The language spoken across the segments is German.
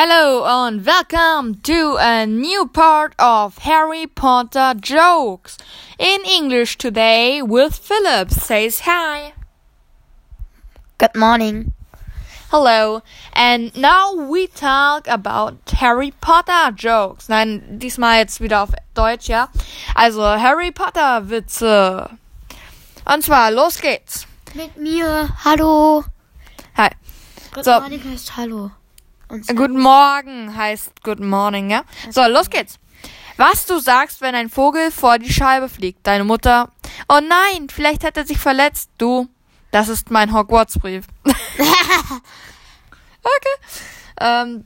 Hello and welcome to a new part of Harry Potter jokes in English today with Philip says hi. Good morning. Hello. And now we talk about Harry Potter jokes. Nein, diesmal jetzt wieder auf Deutsch, ja. Also Harry Potter Witze. Uh, und zwar los geht's. Mit mir. Hallo. Hi. Good So. morning heißt Hallo. Und Guten Morgen heißt Good Morning, ja? So, los geht's. Was du sagst, wenn ein Vogel vor die Scheibe fliegt. Deine Mutter. Oh nein, vielleicht hat er sich verletzt. Du. Das ist mein Hogwarts-Brief. okay. Ähm,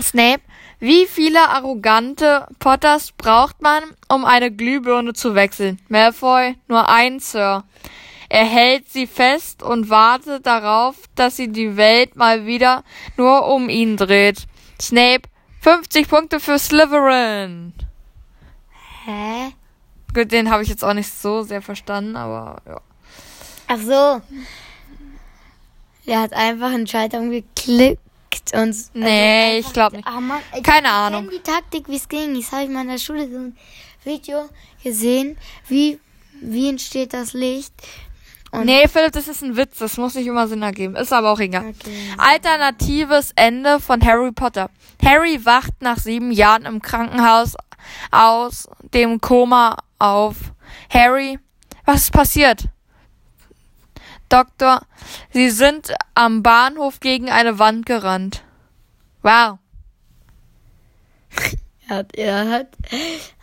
Snape. Wie viele arrogante Potters braucht man, um eine Glühbirne zu wechseln? Malfoy. Nur ein, Sir. Er hält sie fest und wartet darauf, dass sie die Welt mal wieder nur um ihn dreht. Snape, 50 Punkte für Slytherin. Hä? Gut, den habe ich jetzt auch nicht so sehr verstanden, aber ja. Ach so. Der hat einfach einen Schalter umgeklickt und. Nee, ich glaube nicht. Ah, Mann, ich Keine Ahnung. die Taktik, wie es ging. Das habe ich mal in der Schule so ein Video gesehen. Wie, wie entsteht das Licht? Und- Nee, Philipp, das ist ein Witz. Das muss nicht immer Sinn ergeben. Ist aber auch egal. Okay. Alternatives Ende von Harry Potter. Harry wacht nach sieben Jahren im Krankenhaus aus dem Koma auf. Harry, was ist passiert? Doktor, Sie sind am Bahnhof gegen eine Wand gerannt. Wow. Er hat, er hat.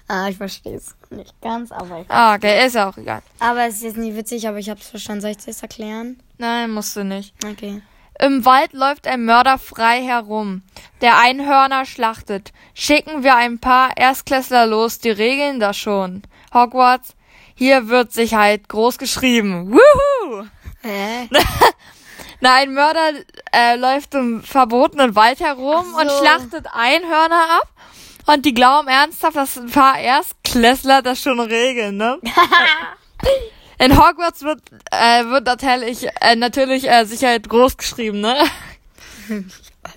Ah, ich verstehe es nicht ganz, aber ich, Ah, okay, ist ja auch egal. Aber es ist jetzt nicht witzig, aber ich habe es verstanden. Soll ich das erklären? Nein, musst du nicht. Okay. Im Wald läuft ein Mörder frei herum, der Einhörner schlachtet. Schicken wir ein paar Erstklässler los, die regeln das schon. Hogwarts, hier wird Sicherheit groß geschrieben. Wuhu! Hä? Na, ein Mörder äh, läuft im verbotenen Wald herum Ach und so. schlachtet Einhörner ab. Und die glauben ernsthaft, dass ein paar Erstklässler das schon regeln, ne? In Hogwarts wird, äh, wird natürlich, äh, natürlich äh, Sicherheit groß geschrieben, ne?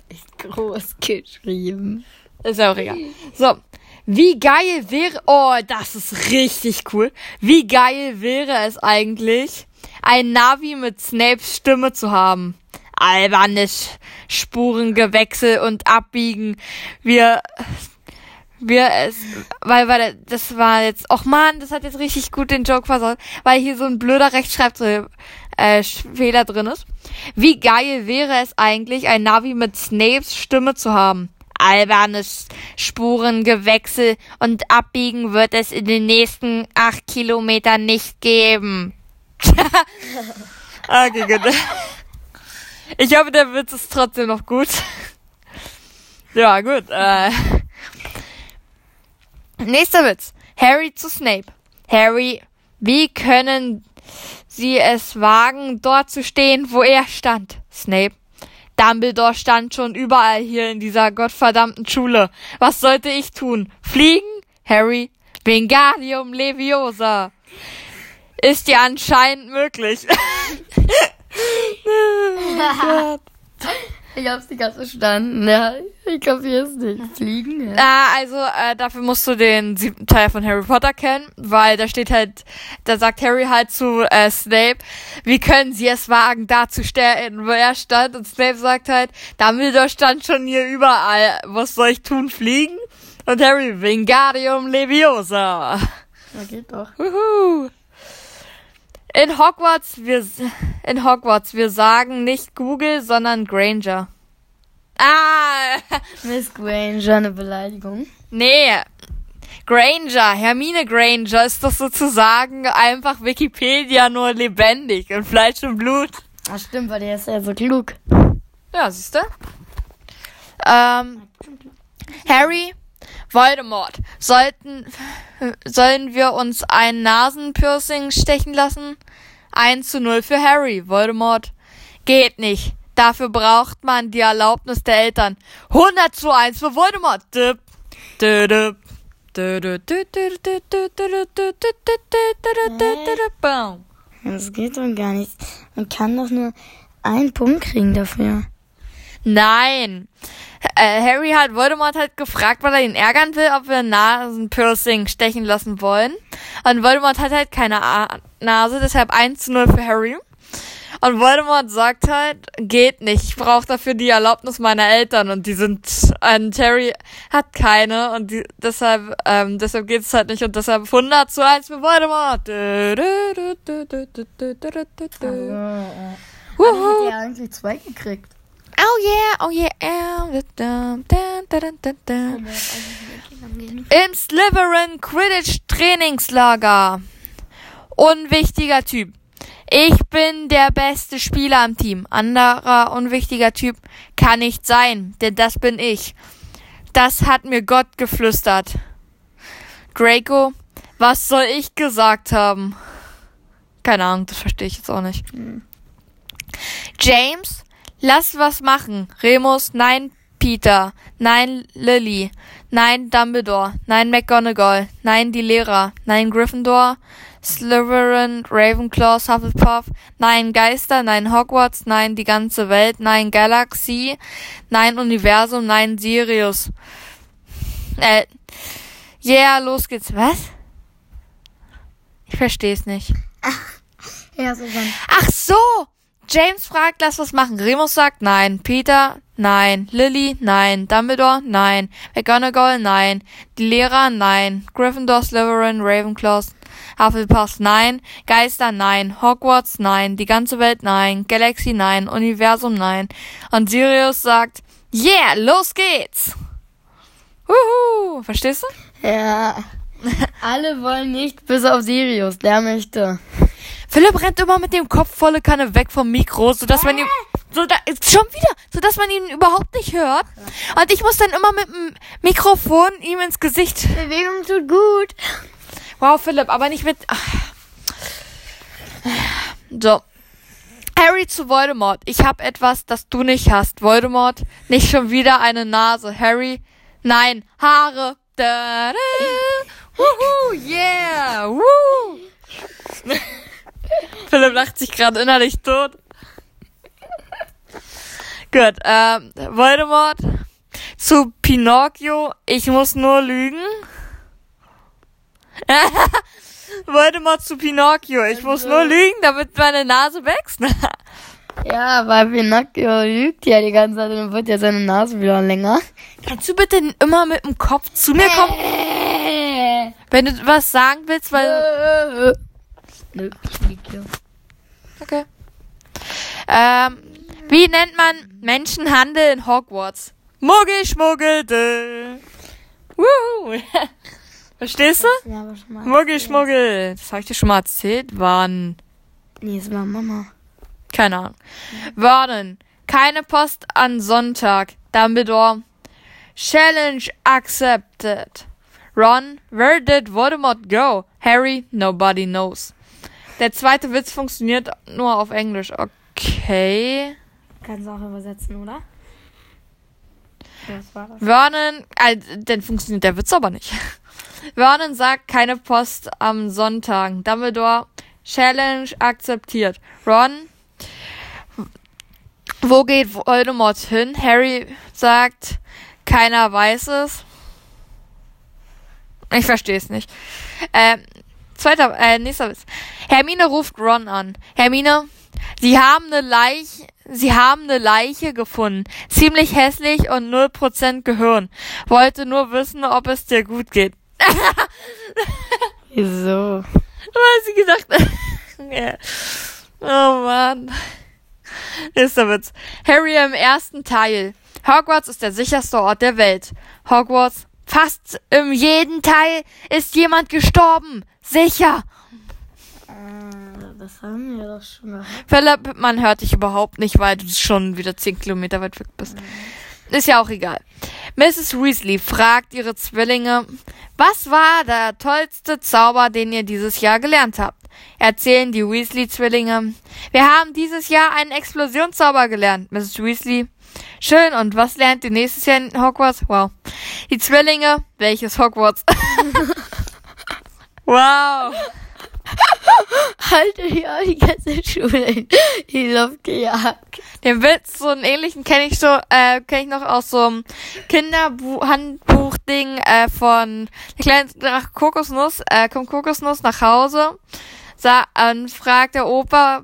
Ist groß geschrieben. Ist ja auch egal. So. Wie geil wäre, oh, das ist richtig cool. Wie geil wäre es eigentlich, ein Navi mit Snapes Stimme zu haben? Albernes Spurengewechsel und Abbiegen. Wir, wir es, weil, weil, das war jetzt, och man, das hat jetzt richtig gut den Joke versaut, weil hier so ein blöder Rechtschreibfehler äh, drin ist. Wie geil wäre es eigentlich, ein Navi mit Snapes Stimme zu haben? Albernes Spurengewechsel und Abbiegen wird es in den nächsten acht Kilometern nicht geben. okay, gut. Ich hoffe, der Witz ist trotzdem noch gut. Ja, gut. Äh. Nächster Witz. Harry zu Snape. Harry, wie können Sie es wagen, dort zu stehen, wo er stand? Snape. Dumbledore stand schon überall hier in dieser gottverdammten Schule. Was sollte ich tun? Fliegen? Harry. Wingardium Leviosa. Ist ja anscheinend möglich. Ich hab's nicht ganz verstanden. Ja, ich kapier's nicht. Fliegen, ja. Ah, also äh, dafür musst du den siebten Teil von Harry Potter kennen, weil da steht halt, da sagt Harry halt zu äh, Snape, wie können sie es wagen, da zu stehen, wo er stand? Und Snape sagt halt, Dumbledore stand schon hier überall. Was soll ich tun, fliegen? Und Harry, Wingardium Leviosa. Ja, geht doch. Wuhu. In Hogwarts, wir, in Hogwarts, wir sagen nicht Google, sondern Granger. Ah, Miss Granger, eine Beleidigung. nee. Granger, Hermine Granger ist doch sozusagen einfach Wikipedia nur lebendig in Fleisch und Blut. Ach stimmt, weil der ist ja so klug. Ja, siehst du? Ähm, Harry, Voldemort, sollten, sollen wir uns ein Nasenpiercing stechen lassen? 1 zu 0 für Harry, Voldemort. Geht nicht. Dafür braucht man die Erlaubnis der Eltern. 100 zu 1 für Voldemort. Dip, dip, das geht doch gar nicht. Man kann doch nur einen Punkt kriegen dafür. Nein. Äh, Harry hat Voldemort halt gefragt, weil er ihn ärgern will, ob wir Nasenpiercing stechen lassen wollen. Und Voldemort hat halt keine A Nase, deshalb 1 zu 0 für Harry. Und Voldemort sagt halt, geht nicht. Ich brauche dafür die Erlaubnis meiner Eltern und die sind, und Terry hat keine und die, deshalb, ähm, deshalb geht's halt nicht und deshalb 100 zu 1 für Voldemort. Wuhu. Also, hat er eigentlich zwei gekriegt. Oh yeah, oh yeah, oh. Im Slytherin Quidditch Trainingslager. Unwichtiger Typ. Ich bin der beste Spieler am Team. Anderer unwichtiger Typ kann nicht sein, denn das bin ich. Das hat mir Gott geflüstert. Draco, was soll ich gesagt haben? Keine Ahnung, das verstehe ich jetzt auch nicht. James, lass was machen. Remus, nein, Peter, nein, Lily, nein, Dumbledore, nein, McGonagall, nein, die Lehrer, nein, Gryffindor, Slytherin, Ravenclaw, Hufflepuff, nein, Geister, nein, Hogwarts, nein, die ganze Welt, nein, Galaxie, nein, Universum, nein, Sirius. Äh, yeah, los geht's. Was? Ich versteh's nicht. Ja, so dann. Ach so! James fragt, lass was machen. Remus sagt nein. Peter, nein. Lily, nein. Dumbledore, nein. McGonagall, nein. Die Lehrer, nein. Gryffindor, Slytherin, Ravenclaw, Hufflepuff, nein. Geister, nein. Hogwarts, nein. Die ganze Welt, nein. Galaxy, nein. Universum, nein. Und Sirius sagt, yeah, los geht's! Wuhu! Verstehst du? Ja. Alle wollen nicht, bis auf Sirius. Der möchte. Philipp rennt immer mit dem Kopf volle Kanne weg vom Mikro, sodass man ihn, so da, schon wieder, sodass man ihn überhaupt nicht hört. Und ich muss dann immer mit dem Mikrofon ihm ins Gesicht. Bewegung tut gut. Wow, Philipp, aber nicht mit. Ach. So. Harry zu Voldemort. Ich habe etwas, das du nicht hast. Voldemort, nicht schon wieder eine Nase. Harry, nein, Haare. Da, da. Wuhu, yeah, woo. Philipp lacht sich gerade innerlich tot. Gut, ähm, Voldemort zu Pinocchio. Ich muss nur lügen. Voldemort zu Pinocchio. Ich muss nur lügen, damit meine Nase wächst. Ja, weil Pinocchio lügt ja die ganze Zeit und wird ja seine Nase wieder länger. Kannst du bitte immer mit dem Kopf zu mir kommen, wenn du was sagen willst, weil... Nö, ich lieg hier. Okay. Ähm, wie nennt man Menschenhandel in Hogwarts? Muggel, schmuggelte. Woo. Verstehst du? Ja, aber schon mal. Muggel, schmuggel. Das habe ich dir schon mal erzählt. Wann? Nee, ist mal Mama. Keine Ahnung. Warnen. Keine Post an Sonntag. Dumbledore. Challenge accepted. Ron, where did Voldemort go? Harry, nobody knows. Der zweite Witz funktioniert nur auf Englisch. Okay. Kannst du auch übersetzen, oder? Was war das? Vernon, äh, dann funktioniert der Witz aber nicht. Vernon sagt keine Post am Sonntag. Dumbledore, Challenge akzeptiert. Ron, wo geht Voldemort hin? Harry sagt, keiner weiß es. Ich verstehe es nicht. Ähm, zweiter, äh, nächster Witz. Hermine ruft Ron an. Hermine, Sie haben eine Leiche, Sie haben eine Leiche gefunden. Ziemlich hässlich und 0% Gehirn. Wollte nur wissen, ob es dir gut geht. Wieso? Was sie ja. Oh Mann. Nächster Witz. Harry im ersten Teil. Hogwarts ist der sicherste Ort der Welt. Hogwarts. Fast in jedem Teil ist jemand gestorben. Sicher. Äh, das haben wir doch schon gehabt. Philipp, man hört dich überhaupt nicht, weil du schon wieder 10 Kilometer weit weg bist. Ist ja auch egal. Mrs. Weasley fragt ihre Zwillinge, was war der tollste Zauber, den ihr dieses Jahr gelernt habt? Erzählen die Weasley-Zwillinge. Wir haben dieses Jahr einen Explosionszauber gelernt, Mrs. Weasley. Schön, und was lernt ihr nächstes Jahr in Hogwarts? Wow. Die Zwillinge, welches Hogwarts? wow. Halte die auch die ganze Schule in die Luft gejagt. Den Witz, so einen ähnlichen kenne ich so, äh, kenne ich noch aus so einem Kinderhandbuch-Ding äh, von der kleine nach Kokosnuss, äh, kommt Kokosnuss nach Hause, sa und fragt der Opa,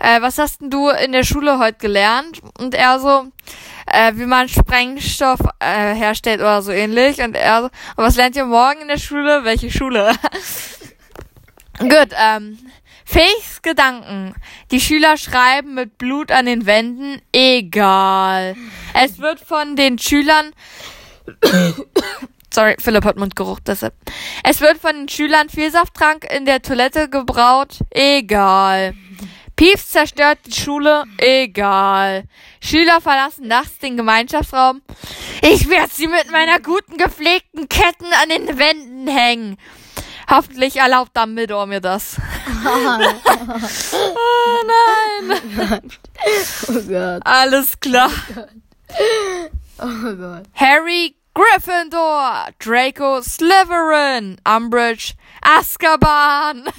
äh, was hast denn du in der Schule heute gelernt? Und er so, äh, wie man Sprengstoff äh, herstellt oder so ähnlich. Und er so, was lernt ihr morgen in der Schule? Welche Schule? Gut, ähm, Fähigs Gedanken. Die Schüler schreiben mit Blut an den Wänden. Egal. Es wird von den Schülern. Sorry, Philipp hat Mundgeruch, deshalb. Es wird von den Schülern viel Safttrank in der Toilette gebraut. Egal. Pieps zerstört die Schule. Egal. Schüler verlassen nachts den Gemeinschaftsraum. Ich werde sie mit meiner guten gepflegten Ketten an den Wänden hängen. Hoffentlich erlaubt Dumbledore mir das. oh nein. Oh Gott. Alles klar. Oh Gott. Harry Gryffindor, Draco Slytherin, Umbridge Azkaban.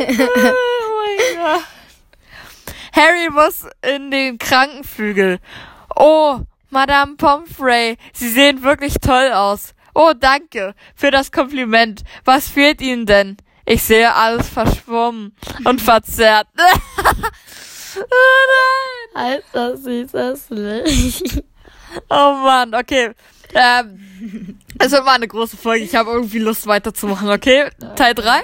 oh mein Gott. Harry muss in den Krankenflügel. Oh, Madame Pomfrey, Sie sehen wirklich toll aus. Oh, danke für das Kompliment. Was fehlt Ihnen denn? Ich sehe alles verschwommen und verzerrt. oh nein. Alter, süßes Licht. Oh Mann, okay. Ähm, es wird mal eine große Folge. Ich habe irgendwie Lust weiterzumachen, okay? Teil 3?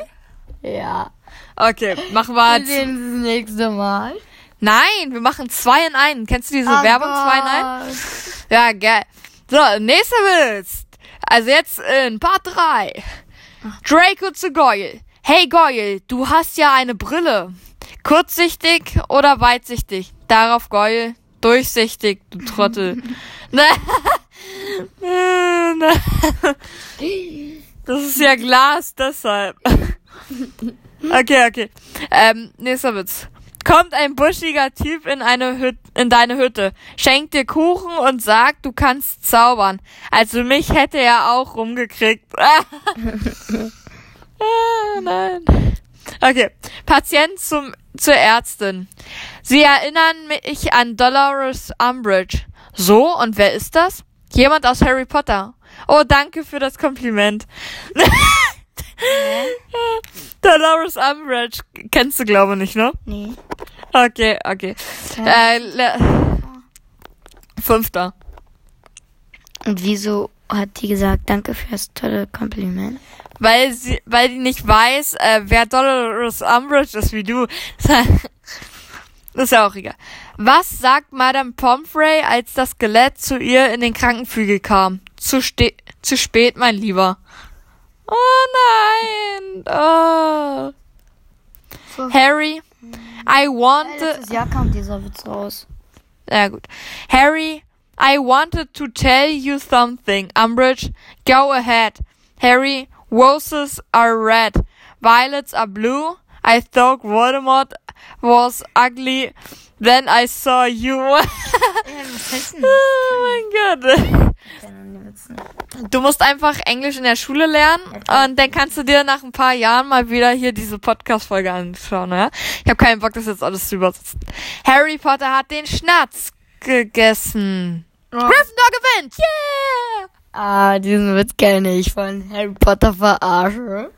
Ja. Okay, machen wir Wir jetzt. sehen uns das nächste Mal. Nein, wir machen zwei in einen. Kennst du diese Oh Werbung zwei in einen? Ja, geil. So, nächster Witz. Also jetzt in Part 3. Draco zu Goyle. Hey Goyle, du hast ja eine Brille. Kurzsichtig oder weitsichtig? Darauf Goyle. Durchsichtig, du Trottel. Das ist ja Glas, deshalb. Okay, okay. Ähm, nächster Witz. Kommt ein buschiger Typ in eine Hüt in deine Hütte, schenkt dir Kuchen und sagt, du kannst zaubern. Also mich hätte er auch rumgekriegt. ah, nein. Okay. Patient zum zur Ärztin. Sie erinnern mich an Dolores Umbridge. So, und wer ist das? Jemand aus Harry Potter. Oh, danke für das Kompliment. Dolores Umbridge kennst du, glaube ich, nicht, ne? Nee. Okay, okay. Äh, le- Fünfter. Und wieso hat die gesagt, danke für das tolle Kompliment? Weil sie, weil die nicht weiß, äh, wer Dolores Umbridge ist wie du. Das ist ja auch egal. Was sagt Madame Pomfrey, als das Skelett zu ihr in den Krankenflügel kam? Zu, zu spät, mein Lieber. Oh nein. Oh. So. Harry, I wanted. Letztes Jahr kam dieser Witz raus. Ja, gut. Harry, I wanted to tell you something. Umbridge, go ahead. Harry, roses are red. Violets are blue. I thought Voldemort was ugly. Then I saw you. oh mein Gott. Du musst einfach Englisch in der Schule lernen und dann kannst du dir nach ein paar Jahren mal wieder hier diese Podcast-Folge anschauen, ja? Ich habe keinen Bock, das jetzt alles zu übersetzen. Harry Potter hat den Schnatz gegessen. Gryffindor gewinnt! Yeah! Ah, diesen Witz kenne ich von Harry Potter verarsche.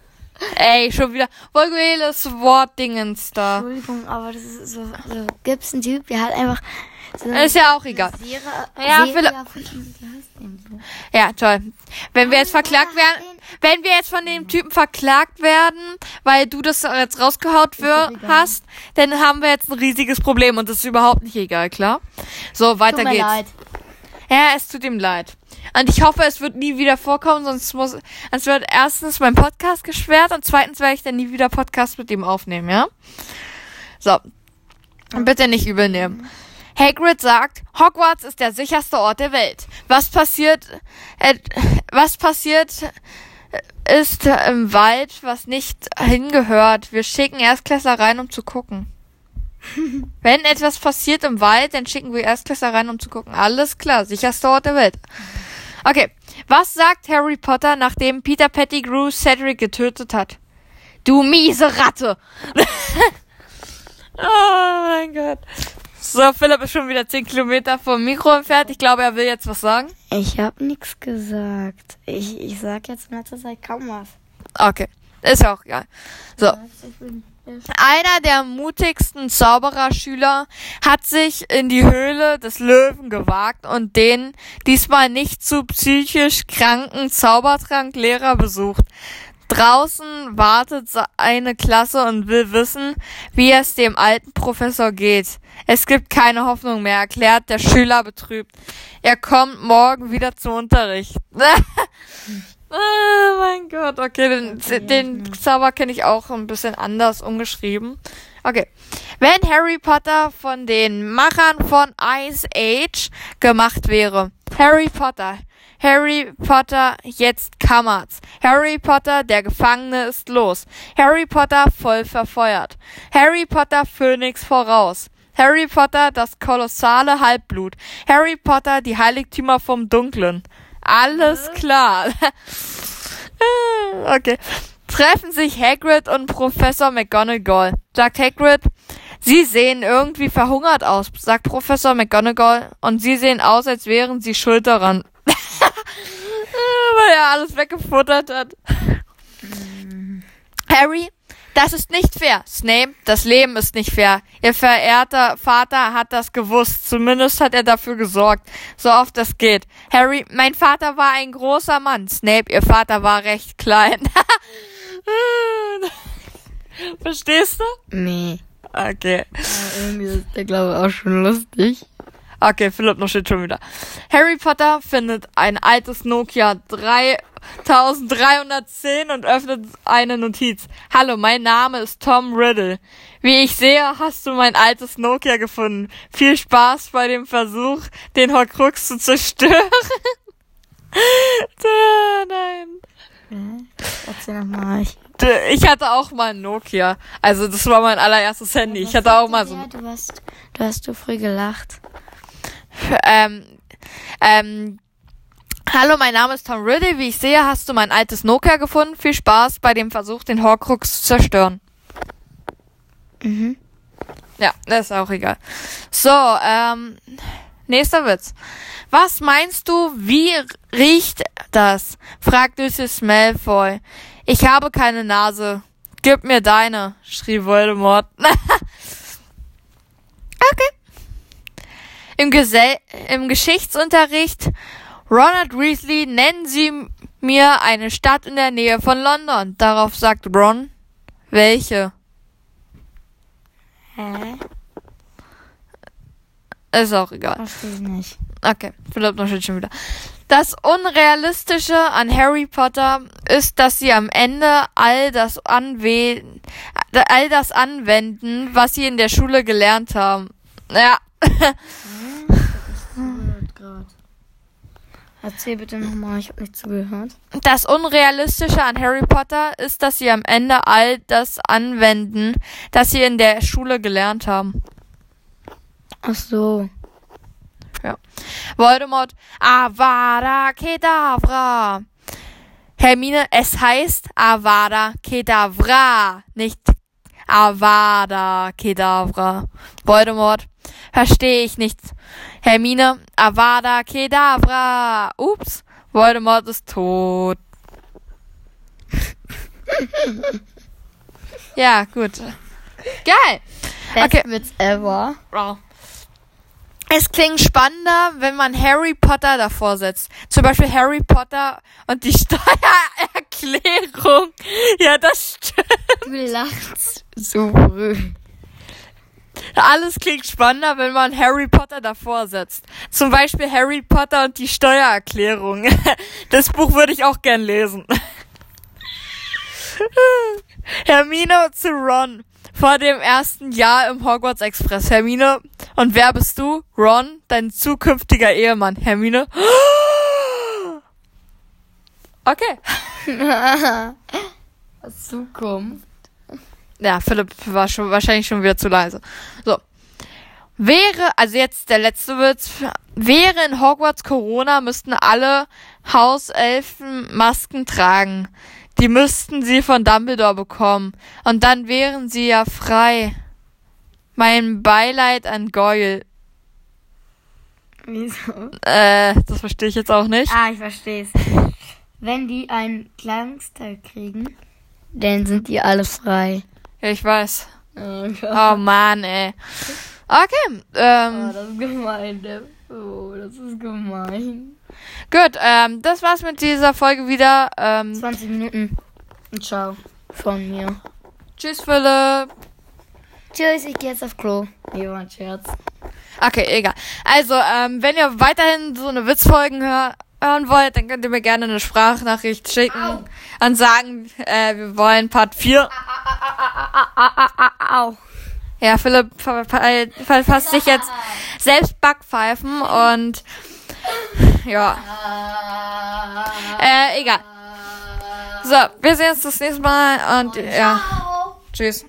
Ey, schon wieder vulgäres Wortdingens da. Entschuldigung, aber das ist so, so gibt's einen Typ, der hat einfach so Ist ja auch egal. Serie, Ja, Serie? Ja, toll. Wenn wir jetzt verklagt werden, wenn wir jetzt von dem Typen verklagt werden, weil du das jetzt rausgehaut hast, dann haben wir jetzt ein riesiges Problem und das ist überhaupt nicht egal, klar? So, weiter Tut mir geht's. leid. Ja, es tut ihm leid. Und ich hoffe, es wird nie wieder vorkommen, sonst muss, es wird erstens mein Podcast gesperrt und zweitens werde ich dann nie wieder Podcast mit ihm aufnehmen, ja? So. Bitte nicht übel nehmen. Hagrid sagt, Hogwarts ist der sicherste Ort der Welt. Was passiert, äh, was passiert ist im Wald, was nicht hingehört. Wir schicken Erstklässler rein, um zu gucken. Wenn etwas passiert im Wald, dann schicken wir Erstklässler rein, um zu gucken. Alles klar, sicherster Ort der Welt. Okay, was sagt Harry Potter, nachdem Peter Pettigrew Cedric getötet hat? Du miese Ratte. oh mein Gott. So, Philipp ist schon wieder 10 Kilometer vom Mikro entfernt. Ich glaube, er will jetzt was sagen. Ich habe nichts gesagt. Ich, ich sag jetzt in letzter Zeit kaum was. Okay. Ist ja auch egal. So. Einer der mutigsten Zaubererschüler hat sich in die Höhle des Löwen gewagt und den diesmal nicht zu psychisch kranken Zaubertranklehrer besucht. Draußen wartet eine Klasse und will wissen, wie es dem alten Professor geht. Es gibt keine Hoffnung mehr, erklärt der Schüler betrübt. Er kommt morgen wieder zum Unterricht. oh mein Gott, okay, den, den Zauber kenne ich auch ein bisschen anders umgeschrieben. Okay. Wenn Harry Potter von den Machern von Ice Age gemacht wäre. Harry Potter. Harry Potter, jetzt kammert's. Harry Potter, der Gefangene ist los. Harry Potter, voll verfeuert. Harry Potter, Phönix voraus. Harry Potter, das kolossale Halbblut. Harry Potter, die Heiligtümer vom Dunklen. Alles klar. okay. Treffen sich Hagrid und Professor McGonagall. Sagt Hagrid, Sie sehen irgendwie verhungert aus, sagt Professor McGonagall. Und sie sehen aus, als wären sie schuld daran. Weil er alles weggefuttert hat. Harry, das ist nicht fair. Snape, das Leben ist nicht fair. Ihr verehrter Vater hat das gewusst. Zumindest hat er dafür gesorgt. So oft es geht. Harry, mein Vater war ein großer Mann. Snape, ihr Vater war recht klein. Verstehst du? Nee. Okay. Aber irgendwie ist der, glaube ich, auch schon lustig. Okay, Philipp noch steht schon wieder. Harry Potter findet ein altes Nokia 3310 und öffnet eine Notiz. Hallo, mein Name ist Tom Riddle. Wie ich sehe, hast du mein altes Nokia gefunden. Viel Spaß bei dem Versuch, den Horcrux zu zerstören. Nein. Hm? Erzähl nochmal. Ich, Ich hatte auch mal ein Nokia. Also das war mein allererstes Handy. Ich hatte auch mal so. Ja, du hast, du hast so früh gelacht. Ähm, ähm, hallo, mein Name ist Tom Riddle. Wie ich sehe, hast du mein altes Nokia gefunden. Viel Spaß bei dem Versuch, den Horcrux zu zerstören. Mhm. Ja, das ist auch egal. So, ähm, nächster Witz. Was meinst du, wie riecht das? fragt Lucius Malfoy. Ich habe keine Nase. Gib mir deine, schrie Voldemort. okay. Im, Gesell Im Geschichtsunterricht Ronald Weasley, nennen Sie mir eine Stadt in der Nähe von London. Darauf sagt Ron, welche? Hä? Ist auch egal. Verstehe ich nicht. Okay, Philipp noch schon wieder. Das Unrealistische an Harry Potter ist, dass sie am Ende all das anwe all das anwenden, was sie in der Schule gelernt haben. Ja. Erzähl bitte nochmal, ich habe nicht zugehört. Das Unrealistische an Harry Potter ist, dass sie am Ende all das anwenden, das sie in der Schule gelernt haben. Ach so. Ja. Voldemort, Avada Kedavra. Hermine, es heißt Avada Kedavra, nicht Avada Kedavra. Voldemort, verstehe ich nicht. Hermine, Avada Kedavra. Ups, Voldemort ist tot. ja, gut. Geil. Best Okay. Witz ever. Wow. Es klingt spannender, wenn man Harry Potter davor setzt. Zum Beispiel Harry Potter und die Steuererklärung. Ja, das stimmt. Du lachst so früh. Alles klingt spannender, wenn man Harry Potter davor setzt. Zum Beispiel Harry Potter und die Steuererklärung. Das Buch würde ich auch gern lesen. Hermine zu Ron. Vor dem ersten Jahr im Hogwarts Express. Hermine. Und wer bist du? Ron, dein zukünftiger Ehemann. Hermine. Okay. Zukunft. Ja, Philipp war schon wahrscheinlich schon wieder zu leise. So. Wäre, also jetzt der letzte Witz, wäre in Hogwarts Corona, müssten alle Hauselfen Masken tragen. Die müssten sie von Dumbledore bekommen. Und dann wären sie ja frei. Mein Beileid an Goyle. Wieso? Äh, das verstehe ich jetzt auch nicht. Ah, ich verstehe es. Wenn die einen Kleidungsteil kriegen, dann sind die alle frei. Ja, ich weiß. Oh Oh Mann, ey. Okay, ähm, das ist gemein. ne? Oh, das ist gemein. gut, ähm, das war's mit dieser Folge wieder. Ähm, 20 Minuten. Und ciao. Von mir. tschüss, Philipp. Tschüss, ich gehe jetzt auf Klo. Nee, war ein Scherz. Okay, egal. Also, ähm, wenn ihr weiterhin so eine Witzfolgen hör hören wollt, dann könnt ihr mir gerne eine Sprachnachricht schicken und sagen, äh, wir wollen Part 4. Au. Ja, Philipp ver ver verfasst sich jetzt selbst Backpfeifen und ja, äh, egal. So, wir sehen uns das nächste Mal und ja, tschüss.